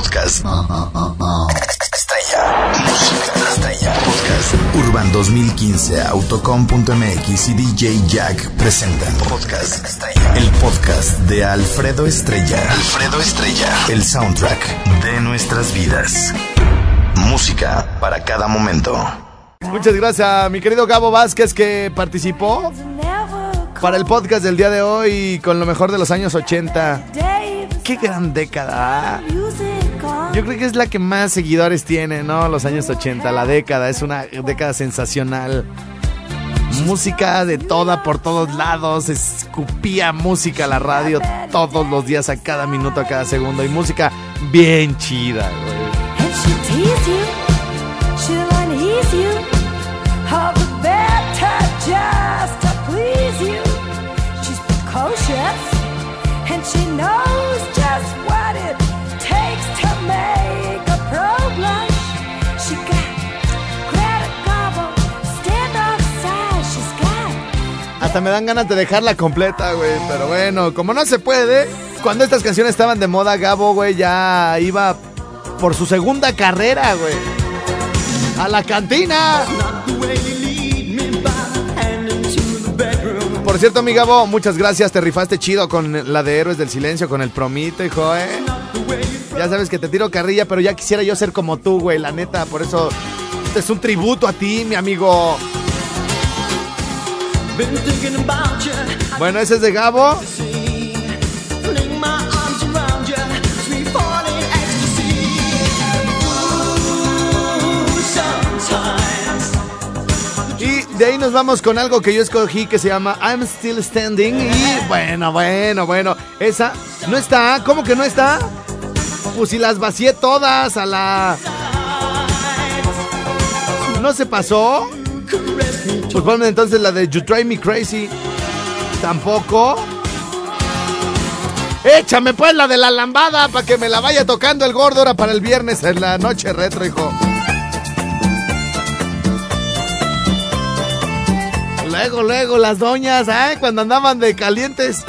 Podcast. Estrella. Música estrella. Podcast. Urban 2015, Autocom.mx y DJ Jack presentan Podcast Estrella. El podcast de Alfredo Estrella. Alfredo Estrella. El soundtrack de nuestras vidas. Música para cada momento. Muchas gracias a mi querido Gabo Vázquez que participó para el podcast del día de hoy con lo mejor de los años 80. Qué gran década. Yo creo que es la que más seguidores tiene, ¿no? Los años 80, la década. Es una década sensacional. Música de toda por todos lados. Escupía música a la radio todos los días, a cada minuto, a cada segundo. Y música bien chida, güey. Hasta me dan ganas de dejarla completa, güey. Pero bueno, como no se puede, cuando estas canciones estaban de moda, Gabo, güey, ya iba por su segunda carrera, güey. A la cantina. Por cierto, mi Gabo, muchas gracias. Te rifaste chido con la de Héroes del Silencio, con el promito, hijo, eh. Ya sabes que te tiro carrilla, pero ya quisiera yo ser como tú, güey, la neta. Por eso, es un tributo a ti, mi amigo. Bueno, ese es de Gabo. Y de ahí nos vamos con algo que yo escogí que se llama I'm Still Standing. Y bueno, bueno, bueno. Esa no está. ¿Cómo que no está? Pues si las vacié todas a la. ¿No se pasó? Pues ponme entonces la de You Drive Me Crazy. Tampoco. Échame pues la de la lambada para que me la vaya tocando el gordo ahora para el viernes en la noche retro, hijo. Luego, luego, las doñas, ¿eh? Cuando andaban de calientes.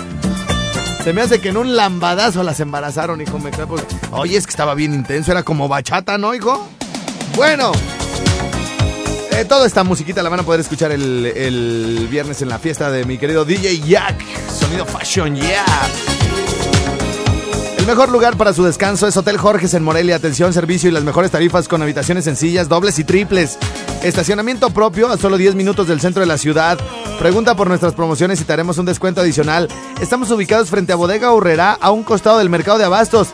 Se me hace que en un lambadazo las embarazaron, hijo. Me Oye, es que estaba bien intenso, era como bachata, ¿no, hijo? Bueno. Eh, toda esta musiquita la van a poder escuchar el, el viernes en la fiesta de mi querido DJ Jack. Sonido Fashion, yeah. El mejor lugar para su descanso es Hotel Jorges en Morelia. Atención, servicio y las mejores tarifas con habitaciones sencillas, dobles y triples. Estacionamiento propio a solo 10 minutos del centro de la ciudad. Pregunta por nuestras promociones y te haremos un descuento adicional. Estamos ubicados frente a Bodega Urrera, a un costado del mercado de abastos.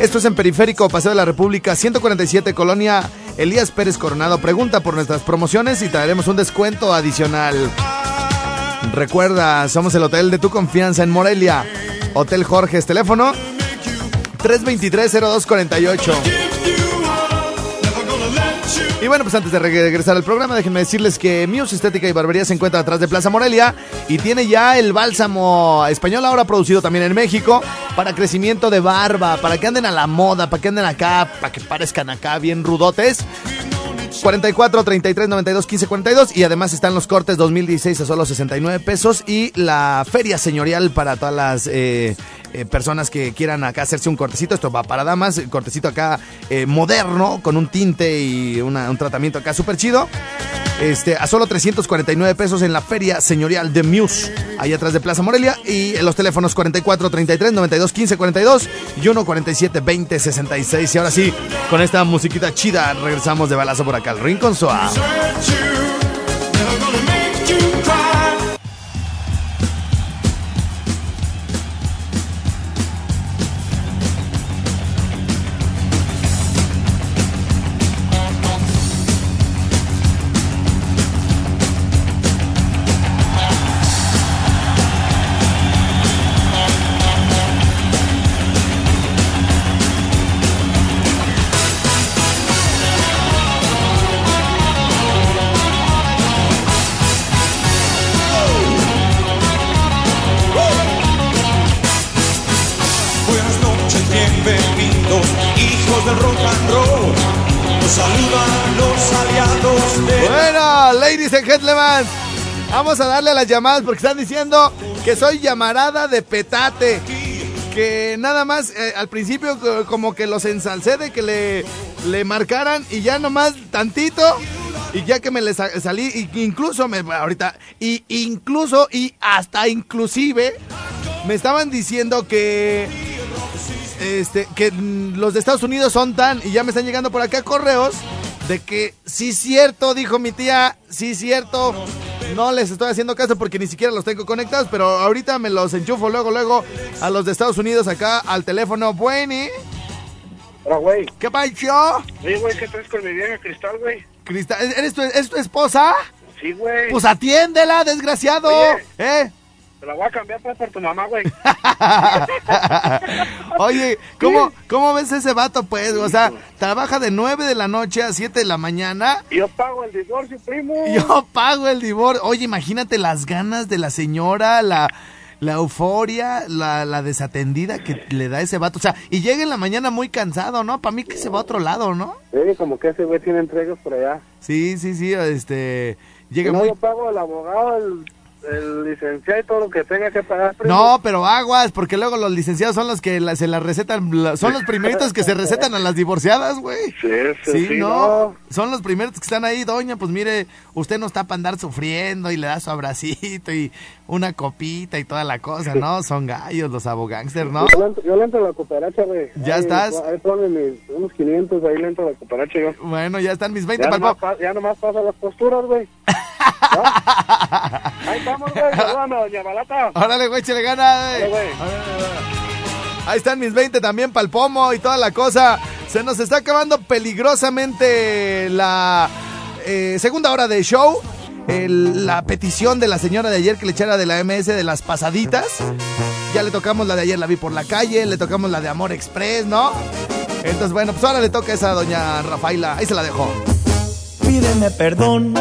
Esto es en Periférico, Paseo de la República, 147, Colonia Elías Pérez Coronado. Pregunta por nuestras promociones y te haremos un descuento adicional. Recuerda, somos el hotel de tu confianza en Morelia. Hotel Jorges, teléfono 323-0248. Y bueno, pues antes de regresar al programa, déjenme decirles que Muse Estética y Barbería se encuentra atrás de Plaza Morelia y tiene ya el bálsamo español ahora producido también en México para crecimiento de barba, para que anden a la moda, para que anden acá, para que parezcan acá bien rudotes. 44 33 92 15 42 y además están los cortes 2016 a solo 69 pesos y la feria señorial para todas las eh, eh, personas que quieran acá hacerse un cortecito. Esto va para damas, cortecito acá eh, moderno con un tinte y un tratamiento acá súper chido. Este, a solo 349 pesos en la feria señorial de Muse, ahí atrás de Plaza Morelia. Y en los teléfonos 44 33 92 15 42 y 1 47 20 66. Y ahora sí, con esta musiquita chida, regresamos de balazo por acá al Rincón Suave. Gentlemen, vamos a darle a las llamadas porque están diciendo que soy llamarada de petate. que nada más eh, al principio co- como que los ensalcé de que le, le marcaran y ya nomás tantito y ya que me le sa- salí incluso me ahorita y incluso y hasta inclusive me estaban diciendo que este que los de Estados Unidos son tan y ya me están llegando por acá correos de que sí cierto dijo mi tía sí cierto no les estoy haciendo caso porque ni siquiera los tengo conectados pero ahorita me los enchufo luego luego a los de Estados Unidos acá al teléfono bueno Hola, güey. qué pacho Oye, güey, ¿qué traes con mi vieja Cristal, güey? Cristal eres tu, es tu esposa Sí, güey. pues atiéndela desgraciado Oye. eh Te la voy a cambiar pues, por tu mamá, güey. Oye, ¿cómo, ¿cómo ves ese vato, pues? O sea, trabaja de 9 de la noche a 7 de la mañana. Yo pago el divorcio, primo. Yo pago el divorcio. Oye, imagínate las ganas de la señora, la, la euforia, la, la desatendida que le da ese vato. O sea, y llega en la mañana muy cansado, ¿no? Para mí que se va a otro lado, ¿no? Sí, como que ese güey tiene entregas por allá. Sí, sí, sí, este... Llega no, muy... yo pago el abogado, el, el licenciado y todo lo que tenga que pagar, primo. No, pero aguas, porque luego los licenciados son los que la- se la recetan, la- son los primeritos que se recetan a las divorciadas, güey. Sí, sí, Sí, no. no. Son los primeros que están ahí, doña, pues mire, usted no está para andar sufriendo y le da su abracito y una copita y toda la cosa, ¿no? Son gallos los abogánster, ¿no? Yo, le entro, yo le entro a la cooperacha, güey. ¿Ya Ahí- estás? Ahí ponme mis, unos 500, ahí le entro a la cooperacha yo. Bueno, ya están mis 20 Ya nomás, pa- ya nomás pasa las posturas, güey. ¿Va? Ahí estamos, güey. Saludame a doña Balata. Órale, güey, le gana. güey. Ahí están mis 20 también pal pomo y toda la cosa. Se nos está acabando peligrosamente la eh, segunda hora de show. El- la petición de la señora de ayer que le echara de la MS de las pasaditas. Ya le tocamos la de ayer, la vi por la calle. Le tocamos la de Amor Express, ¿no? Entonces, bueno, pues ahora le toca esa a doña Rafaela. Ahí se la dejo. Pídeme perdón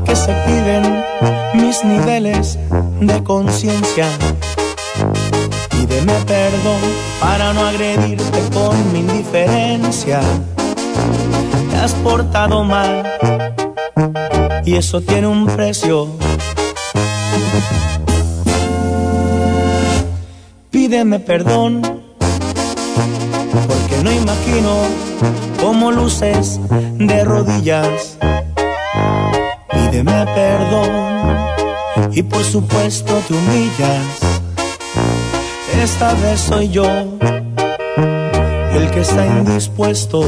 que se activen mis niveles de conciencia. Pídeme perdón para no agredirte con mi indiferencia. Te has portado mal y eso tiene un precio. Pídeme perdón porque no imagino cómo luces de rodillas. Pídeme perdón y por supuesto te humillas. Esta vez soy yo el que está indispuesto.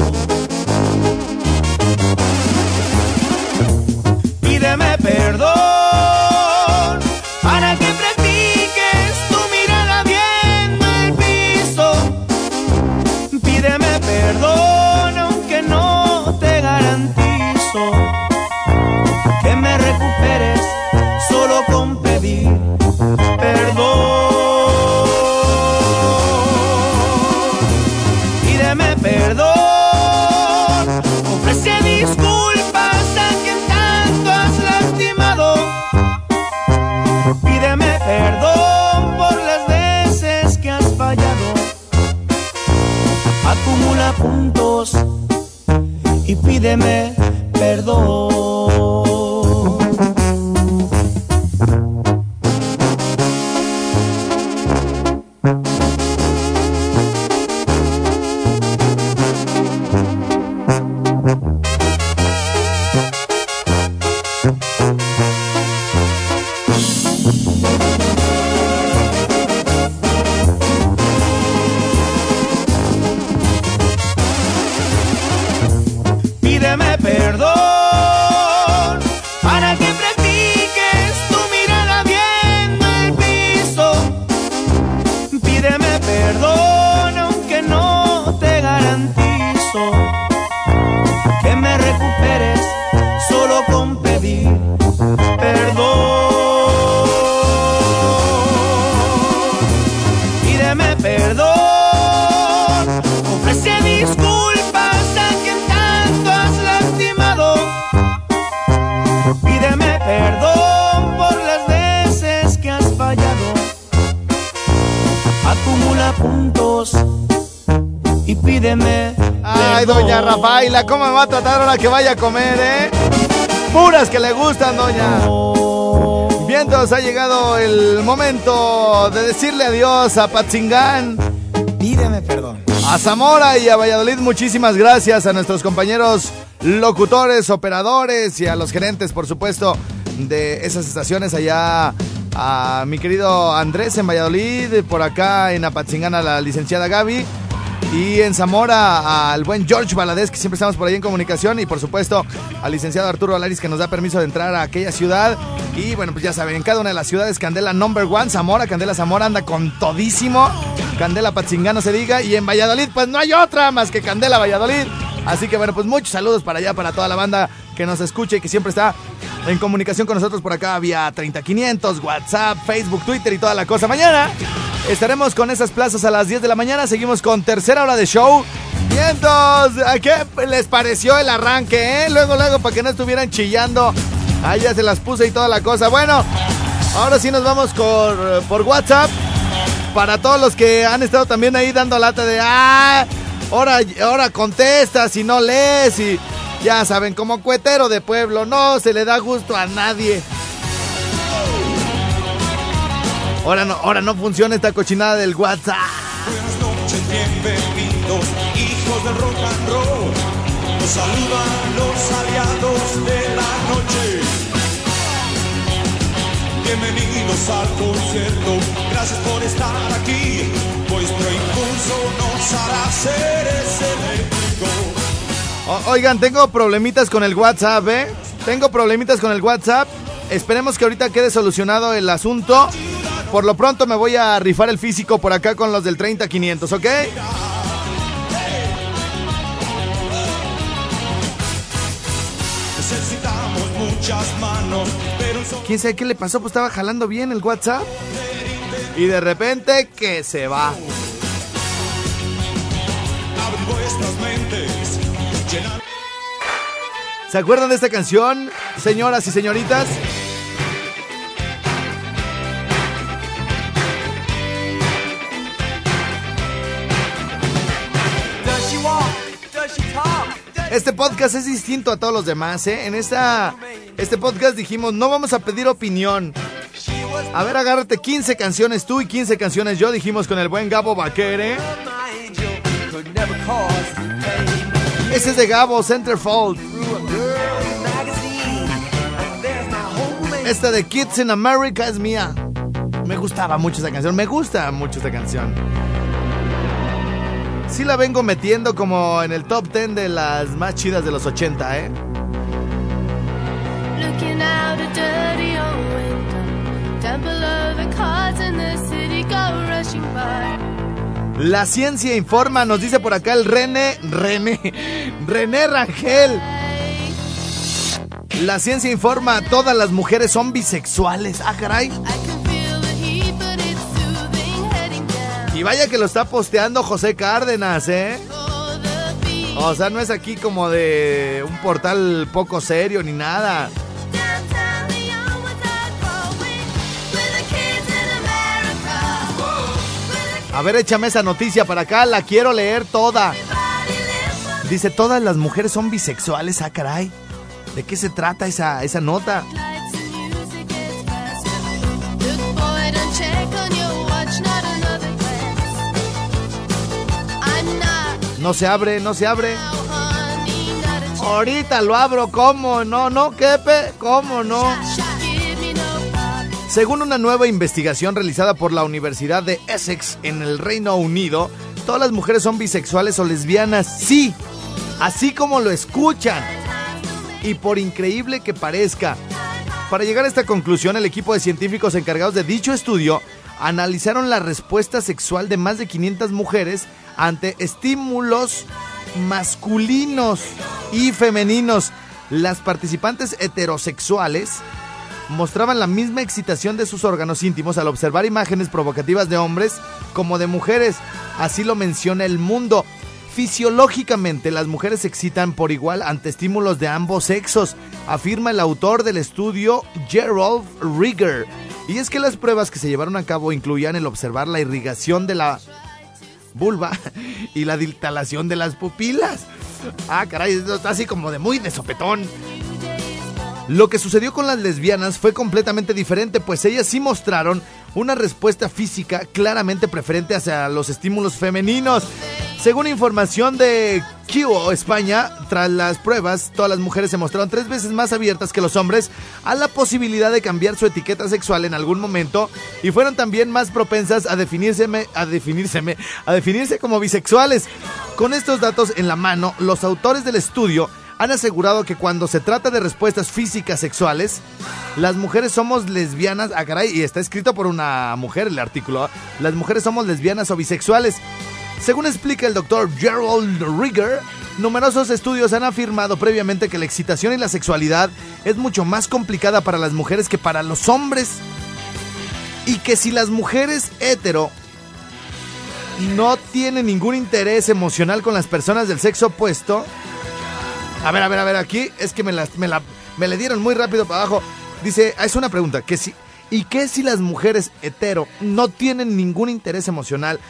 Rafaela, ¿cómo me va a tratar ahora que vaya a comer, eh? Puras que le gustan, doña. Bien Bien, entonces ha llegado el momento de decirle adiós a Patzingán, Pídeme perdón. a Zamora y a Valladolid. Muchísimas gracias a nuestros compañeros locutores, operadores y a los gerentes, por supuesto, de esas estaciones allá. A mi querido Andrés en Valladolid, por acá en Apatzingán a la licenciada Gaby. Y en Zamora al buen George Valadez, que siempre estamos por ahí en comunicación. Y por supuesto al licenciado Arturo Alaris, que nos da permiso de entrar a aquella ciudad. Y bueno, pues ya saben, en cada una de las ciudades, Candela number one, Zamora, Candela Zamora anda con todísimo. Candela Patzingán no se diga. Y en Valladolid, pues no hay otra más que Candela Valladolid. Así que bueno, pues muchos saludos para allá, para toda la banda que nos escucha y que siempre está en comunicación con nosotros por acá vía 30500, WhatsApp, Facebook, Twitter y toda la cosa. Mañana estaremos con esas plazas a las 10 de la mañana. Seguimos con tercera hora de show. Vientos, ¿a qué les pareció el arranque, eh? Luego, luego, para que no estuvieran chillando. Ahí ya se las puse y toda la cosa. Bueno, ahora sí nos vamos por, por WhatsApp. Para todos los que han estado también ahí dando lata de, ah, ahora, ahora contestas y no lees y ya saben, como cuetero de pueblo, no se le da gusto a nadie. Ahora no, ahora no funciona esta cochinada del WhatsApp. Buenas noches, bienvenidos, hijos del rock and roll. Nos saludan los aliados de la noche. Bienvenidos al concierto, gracias por estar aquí. Vuestro impulso nos hará seres eléctricos. O- oigan, tengo problemitas con el WhatsApp, ¿eh? Tengo problemitas con el WhatsApp. Esperemos que ahorita quede solucionado el asunto. Por lo pronto me voy a rifar el físico por acá con los del 30500, ¿ok? Necesitamos muchas manos, pero un solo ¿Quién sabe qué le pasó? Pues estaba jalando bien el WhatsApp. Y de repente que se va. ¿Se acuerdan de esta canción, señoras y señoritas? Este podcast es distinto a todos los demás, ¿eh? En esta, este podcast dijimos, no vamos a pedir opinión. A ver, agárrate 15 canciones tú y 15 canciones yo, dijimos con el buen Gabo Baquere. Ese es de Gabo, Centerfold. Esta de Kids in America es mía. Me gustaba mucho esa canción, me gusta mucho esta canción. Sí la vengo metiendo como en el top 10 de las más chidas de los 80, ¿eh? Looking out a dirty old window, down below the cars in the city go rushing by. La ciencia informa, nos dice por acá el René, René, René Rangel. La ciencia informa, todas las mujeres son bisexuales. Ah, caray. Y vaya que lo está posteando José Cárdenas, ¿eh? O sea, no es aquí como de un portal poco serio ni nada. A ver, échame esa noticia para acá, la quiero leer toda. Dice, todas las mujeres son bisexuales, ah, caray. ¿De qué se trata esa, esa nota? No se abre, no se abre. Ahorita lo abro, ¿cómo? No, no, Kepe, ¿cómo no? Según una nueva investigación realizada por la Universidad de Essex en el Reino Unido, todas las mujeres son bisexuales o lesbianas, sí, así como lo escuchan. Y por increíble que parezca, para llegar a esta conclusión, el equipo de científicos encargados de dicho estudio analizaron la respuesta sexual de más de 500 mujeres ante estímulos masculinos y femeninos. Las participantes heterosexuales mostraban la misma excitación de sus órganos íntimos al observar imágenes provocativas de hombres como de mujeres. Así lo menciona el mundo. Fisiológicamente, las mujeres se excitan por igual ante estímulos de ambos sexos, afirma el autor del estudio Gerald Rieger. Y es que las pruebas que se llevaron a cabo incluían el observar la irrigación de la vulva y la dilatación de las pupilas. Ah, caray, esto está así como de muy de sopetón. Lo que sucedió con las lesbianas fue completamente diferente, pues ellas sí mostraron una respuesta física claramente preferente hacia los estímulos femeninos. Según información de QO España, tras las pruebas, todas las mujeres se mostraron tres veces más abiertas que los hombres a la posibilidad de cambiar su etiqueta sexual en algún momento y fueron también más propensas a definirse, a a definirse como bisexuales. Con estos datos en la mano, los autores del estudio han asegurado que cuando se trata de respuestas físicas sexuales, las mujeres somos lesbianas, ah caray, y está escrito por una mujer el artículo, ¿ah? las mujeres somos lesbianas o bisexuales. Según explica el doctor Gerald Rigger, numerosos estudios han afirmado previamente que la excitación y la sexualidad es mucho más complicada para las mujeres que para los hombres. Y que si las mujeres hetero no tienen ningún interés emocional con las personas del sexo opuesto, a ver, a ver, a ver, aquí es que me la, me la me le dieron muy rápido para abajo. Dice, ah, es una pregunta, que si ¿y qué si las mujeres hetero no tienen ningún interés emocional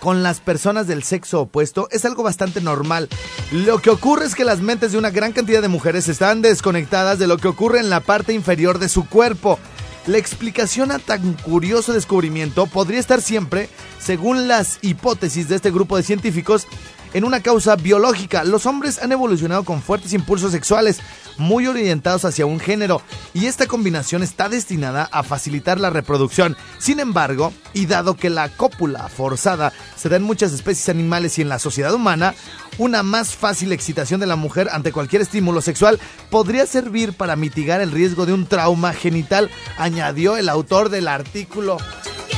con las personas del sexo opuesto? Es algo bastante normal. Lo que ocurre es que las mentes de una gran cantidad de mujeres están desconectadas de lo que ocurre en la parte inferior de su cuerpo. La explicación a tan curioso descubrimiento podría estar siempre, según las hipótesis de este grupo de científicos, en una causa biológica. Los hombres han evolucionado con fuertes impulsos sexuales, muy orientados hacia un género, y esta combinación está destinada a facilitar la reproducción. Sin embargo, y dado que la cópula forzada se da en muchas especies animales y en la sociedad humana, una más fácil excitación de la mujer ante cualquier estímulo sexual podría servir para mitigar el riesgo de un trauma genital, añadió el autor del artículo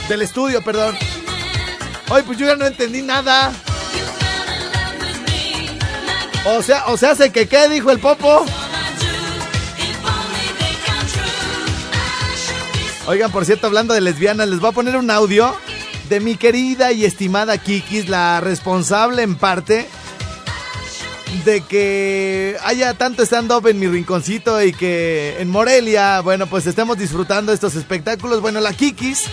del estudio, perdón. Ay, pues yo ya no entendí nada. O sea, o sea, ¿se que qué dijo el popo? Oigan, por cierto, hablando de lesbianas, les voy a poner un audio de mi querida y estimada Kikis, la responsable en parte de que haya tanto stand-up en mi rinconcito y que en Morelia, bueno, pues estemos disfrutando estos espectáculos. Bueno, la Kikis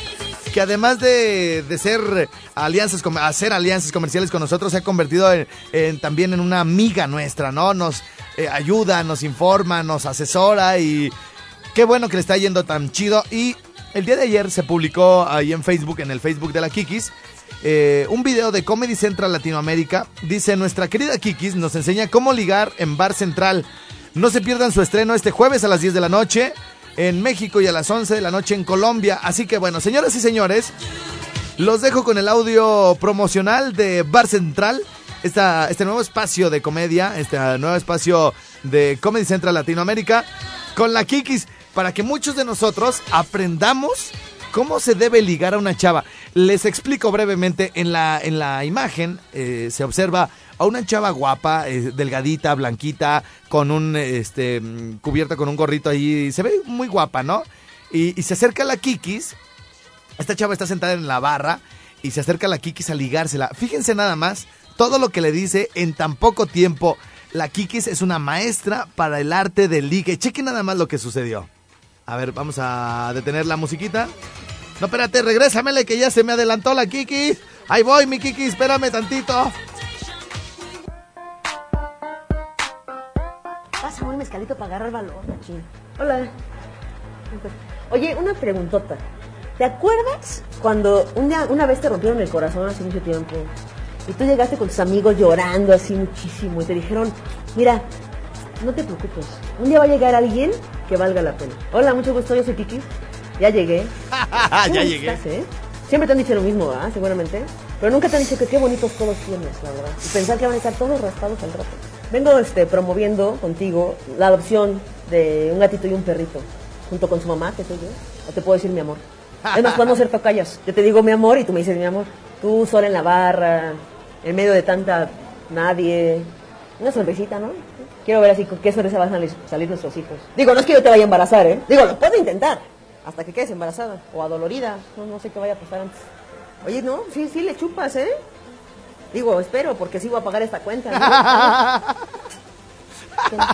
que además de, de ser alianzas, hacer alianzas comerciales con nosotros, se ha convertido en, también en una amiga nuestra, ¿no? Nos eh, ayuda, nos informa, nos asesora y qué bueno que le está yendo tan chido. Y el día de ayer se publicó ahí en Facebook, en el Facebook de la Kikis, eh, un video de Comedy Central Latinoamérica. Dice, nuestra querida Kikis nos enseña cómo ligar en Bar Central. No se pierdan su estreno este jueves a las 10 de la noche en México y a las 11 de la noche en Colombia. Así que bueno, señoras y señores, los dejo con el audio promocional de Bar Central. Esta, este nuevo espacio de comedia, este nuevo espacio de Comedy Central Latinoamérica, con la Kikis, para que muchos de nosotros aprendamos cómo se debe ligar a una chava. Les explico brevemente, en la, en la imagen eh, se observa a una chava guapa, eh, delgadita, blanquita, con un, este, mm, cubierta con un gorrito ahí, se ve muy guapa, ¿no? Y, se acerca a la Kikis, esta chava está sentada en la barra y se acerca a la Kikis a ligársela. Fíjense nada más todo lo que le dice en tan poco tiempo. La Kikis es una maestra para el arte del ligue. Chequen nada más lo que sucedió. A ver, vamos a detener la musiquita. No, espérate, regrésamele que ya se me adelantó la Kikis. Ahí voy, mi Kikis, espérame tantito. Pásame un mezcalito para agarrar valor, machín. Hola. Oye, una preguntota. ¿Te acuerdas cuando un día- una vez te rompieron el corazón hace mucho tiempo? Y tú llegaste con tus amigos llorando así muchísimo y te dijeron, mira, no te preocupes, un día va a llegar alguien que valga la pena. Hola, mucho gusto, yo soy Kiki. Ya llegué. ¿Cómo ya llegué. estás, eh? Siempre te han dicho lo mismo, ¿ah? Seguramente. Pero nunca te han dicho que qué bonitos codos tienes, la verdad. Y pensar que van a estar todos raspados al rato. Vengo este, promoviendo contigo la adopción de un gatito y un perrito. Junto con su mamá, que soy yo. O te puedo decir mi amor. Es más, podemos ser tocayas. Yo te digo mi amor y tú me dices mi amor. Tú sola en la barra, en medio de tanta nadie. Una sonrisita, ¿no? Quiero ver así con qué sonrisa van a salir, salir nuestros hijos. Digo, no es que yo te vaya a embarazar, ¿eh? Digo, lo puedo intentar. Hasta que quedes embarazada. O adolorida. No, no sé qué vaya a pasar antes. Oye, no, sí, sí le chupas, ¿eh? Digo, espero, porque sí voy a pagar esta cuenta. ¿no?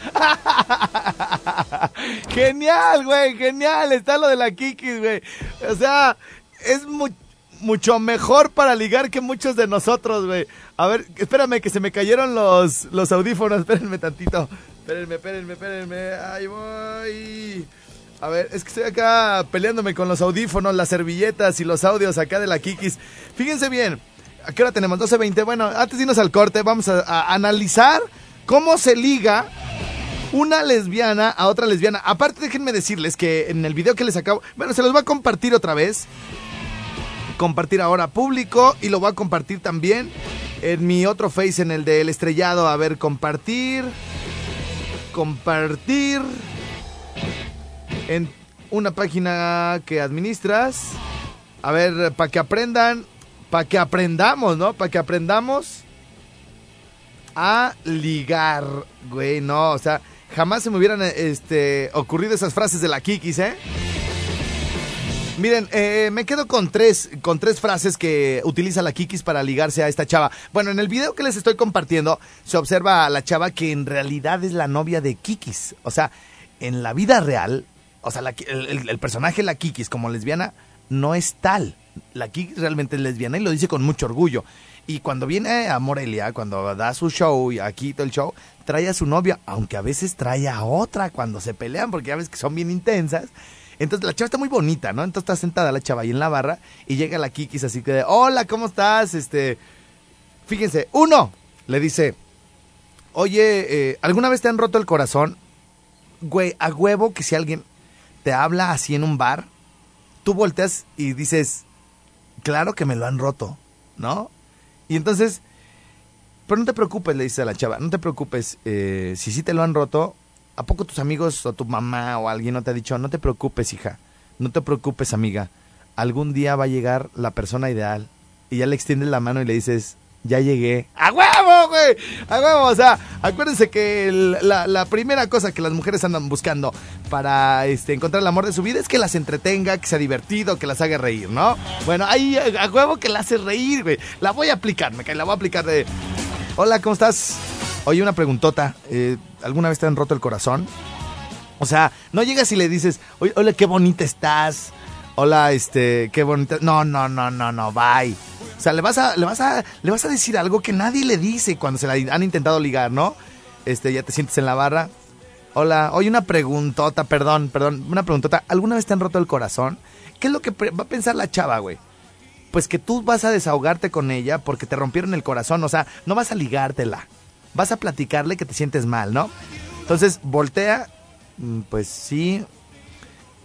Genial, güey, genial. Está lo de la Kikis, güey. O sea, es mu- mucho mejor para ligar que muchos de nosotros, güey. A ver, espérame que se me cayeron los, los audífonos. Espérenme tantito. Espérenme, espérenme, espérenme. Ahí voy. A ver, es que estoy acá peleándome con los audífonos, las servilletas y los audios acá de la Kikis. Fíjense bien, ¿a qué hora tenemos? 12.20. Bueno, antes de irnos al corte, vamos a, a analizar cómo se liga una lesbiana a otra lesbiana. Aparte, déjenme decirles que en el video que les acabo... Bueno, se los voy a compartir otra vez. Compartir ahora público y lo voy a compartir también en mi otro face, en el del estrellado. A ver, compartir. Compartir. En una página que administras. A ver, para que aprendan. Para que aprendamos, ¿no? Para que aprendamos a ligar, güey, no, o sea, jamás se me hubieran este, ocurrido esas frases de la Kikis, ¿eh? Miren, eh, me quedo con tres, con tres frases que utiliza la Kikis para ligarse a esta chava. Bueno, en el video que les estoy compartiendo se observa a la chava que en realidad es la novia de Kikis. O sea, en la vida real, o sea, la el, el- personaje la Kikis como lesbiana no es tal. La Kikis realmente es lesbiana y lo dice con mucho orgullo. Y cuando viene a Morelia, cuando da su show y aquí todo el show, trae a su novia, aunque a veces trae a otra cuando se pelean, porque ya ves que son bien intensas. Entonces la chava está muy bonita, ¿no? Entonces está sentada la chava ahí en la barra y llega la Kikis así que de, hola, ¿cómo estás? Este, fíjense, uno le dice, oye, eh, ¿alguna vez te han roto el corazón? Güey, a huevo que si alguien te habla así en un bar, tú volteas y dices, claro que me lo han roto, ¿no? Y entonces, pero no te preocupes, le dice a la chava, no te preocupes, eh, si sí te lo han roto, ¿a poco tus amigos o tu mamá o alguien no te ha dicho, no te preocupes, hija, no te preocupes, amiga, algún día va a llegar la persona ideal? Y ya le extiendes la mano y le dices, ya llegué. ¡A huevo, güey! ¡A huevo! O sea, acuérdense que la, la primera cosa que las mujeres andan buscando para este, encontrar el amor de su vida es que las entretenga, que sea divertido, que las haga reír, ¿no? Bueno, ahí a, a huevo que la hace reír, güey. La voy a aplicar, me cae, la voy a aplicar de... Hola, ¿cómo estás? Oye, una preguntota. eh, ¿Alguna vez te han roto el corazón? O sea, no llegas y le dices, hola, qué bonita estás. Hola, este, qué bonita. No, no, no, no, no, bye. O sea, le vas a, le vas a, le vas a decir algo que nadie le dice cuando se la han intentado ligar, ¿no? Este, ya te sientes en la barra. Hola, oye, una preguntota, perdón, perdón, una preguntota. ¿Alguna vez te han roto el corazón? ¿Qué es lo que va a pensar la chava, güey? Pues que tú vas a desahogarte con ella porque te rompieron el corazón. O sea, no vas a ligártela. Vas a platicarle que te sientes mal, ¿no? Entonces, voltea. mm, Pues sí.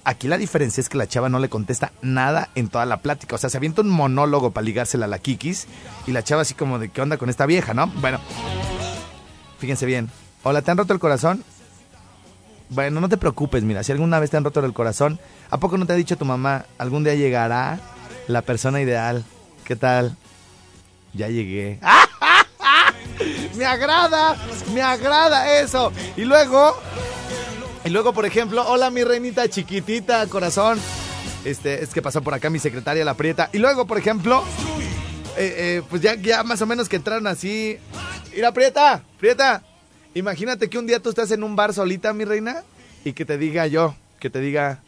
Aquí la diferencia es que la chava no le contesta nada en toda la plática. O sea, se avienta un monólogo para ligársela a la Kikis. Y la chava así como de, ¿qué onda con esta vieja, no? Bueno, fíjense bien. Hola, ¿te han roto el corazón? Bueno, no te preocupes, mira, si alguna vez te han roto el corazón, ¿a poco no te ha dicho tu mamá, algún día llegará la persona ideal? ¿Qué tal? Ya llegué. Me agrada, me agrada eso. Y luego, y luego, por ejemplo, hola mi reinita chiquitita, corazón. Este, es que pasó por acá mi secretaria, la prieta. Y luego, por ejemplo, eh, eh, pues ya, ya más o menos que entraron así. Mira, prieta, prieta. Imagínate que un día tú estás en un bar solita, mi reina, y que te diga yo, que te diga,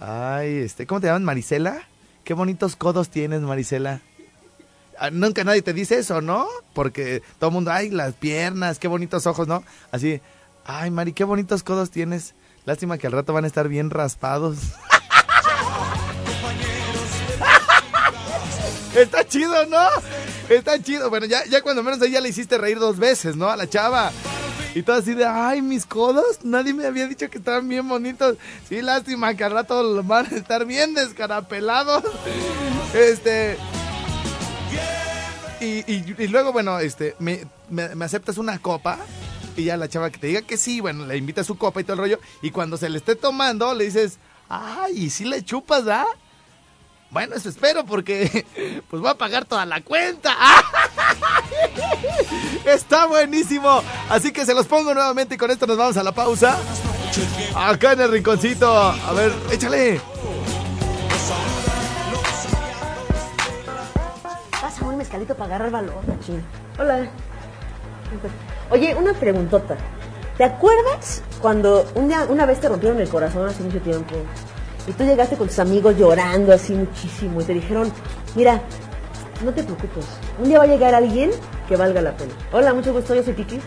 ay, este, ¿cómo te llaman, Marisela? Qué bonitos codos tienes, Marisela. Ah, Nunca nadie te dice eso, ¿no? Porque todo el mundo, ay, las piernas, qué bonitos ojos, ¿no? Así, ay, Mari, qué bonitos codos tienes. Lástima que al rato van a estar bien raspados. Está chido, ¿no? Está chido. Bueno, ya, ya cuando menos ahí ya le hiciste reír dos veces, ¿no? A la chava. Y todo así de, ay, mis codos. Nadie me había dicho que estaban bien bonitos. Sí, lástima que al rato van a estar bien descarapelados. Este. Y, luego, bueno, este, me, me- aceptas una copa. Y ya la chava que te diga que sí, bueno, le invita su copa y todo el rollo. Y cuando se le esté tomando, le dices, ay, ¿y si le chupas, ah? Bueno, eso espero porque pues voy a pagar toda la cuenta. Está buenísimo. Así que se los pongo nuevamente y con esto nos vamos a la pausa. Acá en el rinconcito. A ver, échale. Un mezcalito para agarrar valor, machín. Hola. Oye, una preguntota. ¿Te acuerdas cuando un día- una vez te rompieron el corazón hace mucho tiempo? Y tú llegaste con tus amigos llorando así muchísimo y te dijeron, mira, no te preocupes, un día va a llegar alguien que valga la pena. Hola, mucho gusto, yo soy Kiki.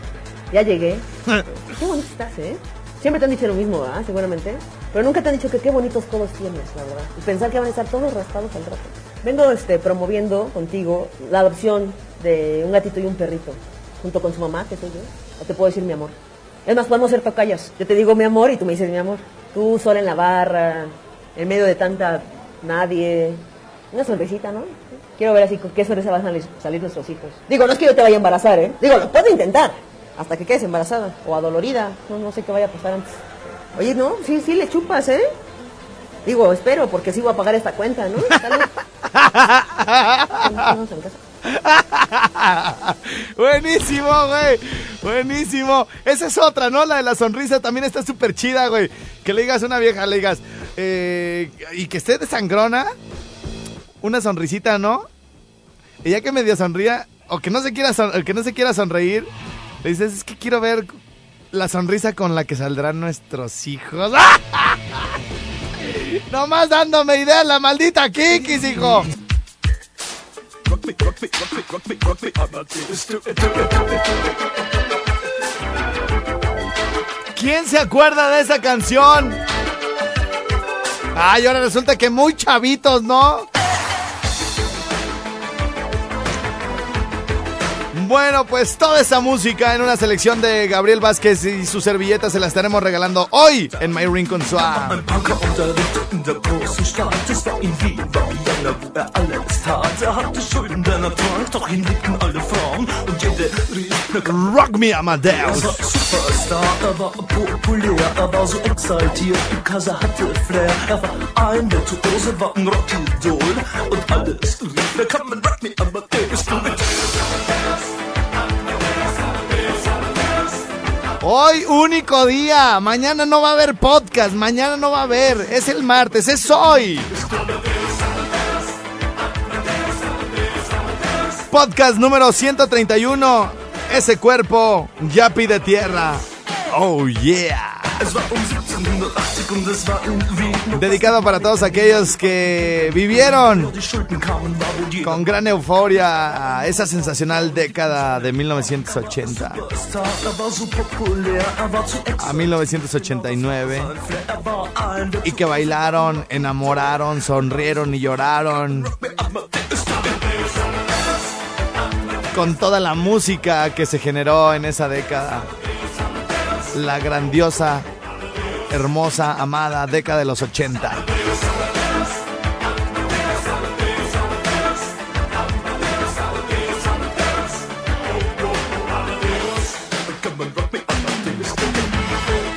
Ya llegué. qué bonito estás, ¿eh? Siempre te han dicho lo mismo, ¿ah? Seguramente. Pero nunca te han dicho que qué bonitos codos tienes, la verdad. Y pensar que van a estar todos raspados al rato. Vengo este, promoviendo contigo la adopción de un gatito y un perrito. Junto con su mamá, que soy yo. O te puedo decir mi amor. Es más, podemos ser tocayas. Yo te digo mi amor y tú me dices mi amor. Tú sola en la barra, en medio de tanta nadie. Una sonrisita, ¿no? Quiero ver así con qué sonrisa van a salir, nuestros hijos. Digo, no es que yo te vaya a embarazar, ¿eh? Digo, lo puedo intentar. Hasta que quedes embarazada o adolorida. No, no sé qué vaya a pasar antes. Oye, no, sí, sí le chupas, ¿eh? Digo, espero, porque voy a pagar esta cuenta, ¿no? Buenísimo, güey. Buenísimo. Esa es otra, ¿no? La de la sonrisa también está súper chida, güey. Que le digas a una vieja, le digas, eh, y que esté de sangrona, una sonrisita, ¿no? Y ya que medio sonría, o que no se quiera, que no se quiera sonreír, le dices, es que quiero ver la sonrisa con la que saldrán nuestros hijos. Nomás dándome ideas, la maldita Kikis, hijo. ¿Quién se acuerda de esa canción? Ay, ahora resulta que muy chavitos, ¿no? Bueno, pues toda esa música en una selección de Gabriel Vázquez y su servilleta se la estaremos regalando hoy en My Swag. Jede rief, na Rock me Amadeus. Superstar, er er because rock me, ist Hoy único día. Mañana no va a haber podcast. Mañana no va a haber. Es el martes. Es hoy. Podcast número 131. Ese cuerpo ya pide tierra. Oh yeah. Es war 1780 und es war in Wien. Dedicado para todos aquellos que vivieron con gran euforia esa sensacional década de 1980 Superstar. Er war so populär, er war zu a exaltiert. 1989 Er war ein y que bailaron, enamoraron, sonrieron y lloraron con toda la música que se generó en esa década. La grandiosa, hermosa, amada década de los 80.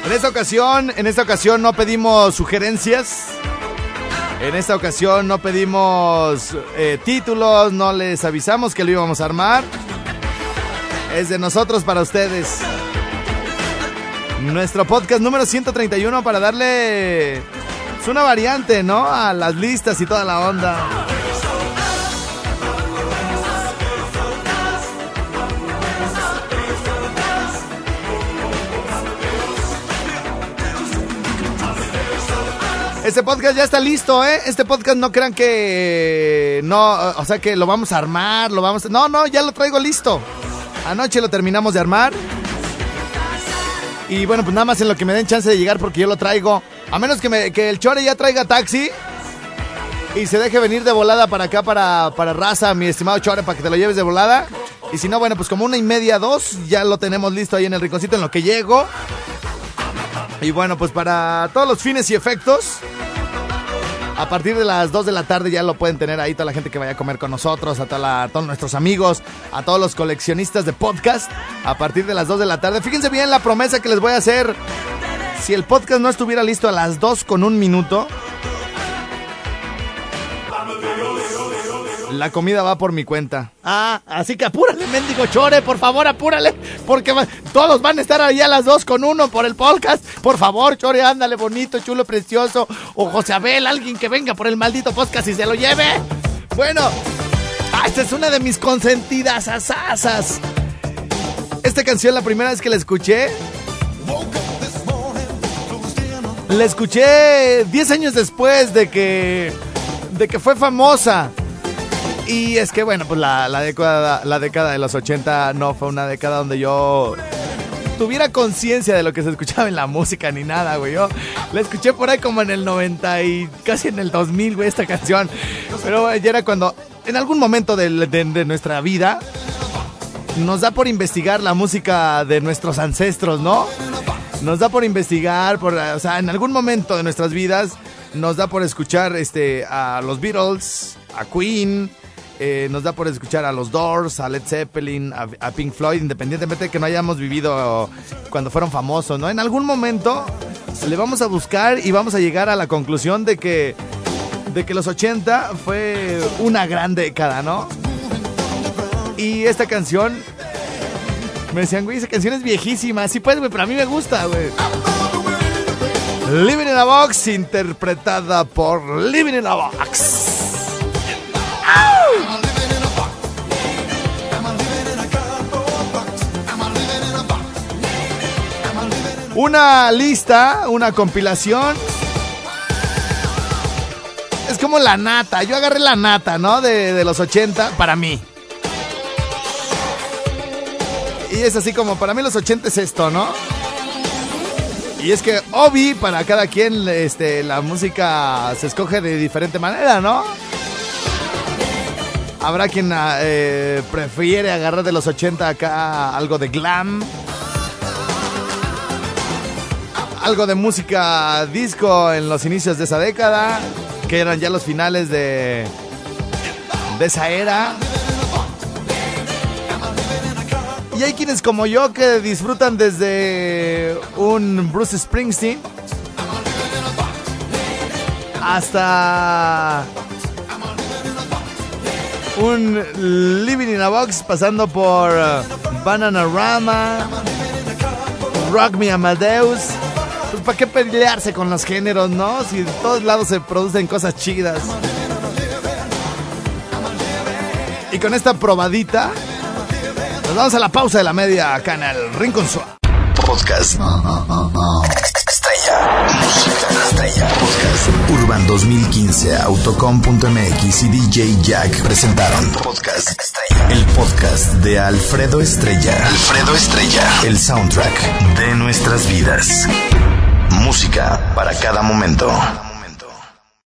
En esta ocasión, en esta ocasión no pedimos sugerencias. En esta ocasión no pedimos eh, títulos, no les avisamos que lo íbamos a armar. Es de nosotros para ustedes. Nuestro podcast número 131 para darle es una variante, ¿no? A las listas y toda la onda. Este podcast ya está listo, ¿eh? Este podcast no crean que no, o sea que lo vamos a armar, lo vamos a... No, no, ya lo traigo listo. Anoche lo terminamos de armar. Y bueno, pues nada más en lo que me den chance de llegar porque yo lo traigo. A menos que, el Chore ya traiga taxi y se deje venir de volada para acá, para, para raza, mi estimado Chore, para que te lo lleves de volada. Y si no, bueno, pues como una y media, dos, ya lo tenemos listo ahí en el rinconcito en lo que llego. Y bueno, pues para todos los fines y efectos, a partir de las 2 de la tarde ya lo pueden tener ahí toda la gente que vaya a comer con nosotros, a, toda a todos nuestros amigos, a todos los coleccionistas de podcast. A partir de las 2 de la tarde. Fíjense bien la promesa que les voy a hacer. Si el podcast no estuviera listo a las 2 con un minuto, la comida va por mi cuenta. Ah, así que apúrale, mendigo chore, por favor, apúrale. Porque va- todos van a estar ahí a las 2 con uno por el podcast. Por favor, chore, ándale, bonito, chulo, precioso. O José Abel, alguien que venga por el maldito podcast y se lo lleve. Bueno, ah, esta es una de mis consentidas asasas. Esta canción, la primera vez que la escuché, la escuché 10 años después de que, de que fue famosa. Y es que, bueno, pues la, la década, la década de los 80 no fue una década donde yo tuviera conciencia de lo que se escuchaba en la música ni nada, güey. Yo la escuché por ahí como en el 90 y casi en el 2000, güey, esta canción. Pero ya era cuando, en algún momento de, de- de nuestra vida, nos da por investigar la música de nuestros ancestros, ¿no? Nos da por investigar, por, o sea, en algún momento de nuestras vidas nos da por escuchar este, a los Beatles, a Queen, eh, nos da por escuchar a los Doors, a Led Zeppelin, a, Pink Floyd, independientemente de que no hayamos vivido cuando fueron famosos, ¿no? En algún momento le vamos a buscar y vamos a llegar a la conclusión de que, de que los 80 fue una gran década, ¿no? Y esta canción me decían, güey, esa canción es viejísima. Sí, pues, güey, pero a mí me gusta, güey. Living in a Box, interpretada por Living in a Box. Una lista, una compilación. Es como la nata. Yo agarré la nata, ¿no? De, de los 80 para mí. Y es así como, para mí los 80 es esto, ¿no? Y es que, obvi, para cada quien este, la música se escoge de diferente manera, ¿no? Habrá quien ah, eh, prefiere agarrar de los 80 acá algo de glam. Algo de música disco en los inicios de esa década, que eran ya los finales de, de esa era. Y hay quienes como yo que disfrutan desde un Bruce Springsteen hasta un Living in a Box pasando por Bananarama, Rock Me Amadeus. Para qué pelearse con los géneros, ¿no? Si de todos lados se producen cosas chidas. Y con esta probadita nos vamos a la pausa de la media acá en Rincón Suave. Podcast. Estrella. Música estrella. Podcast. Urban 2015, Autocom.mx y DJ Jack presentaron Podcast Estrella. El podcast de Alfredo Estrella. Alfredo Estrella. El soundtrack de nuestras vidas. Música para cada momento.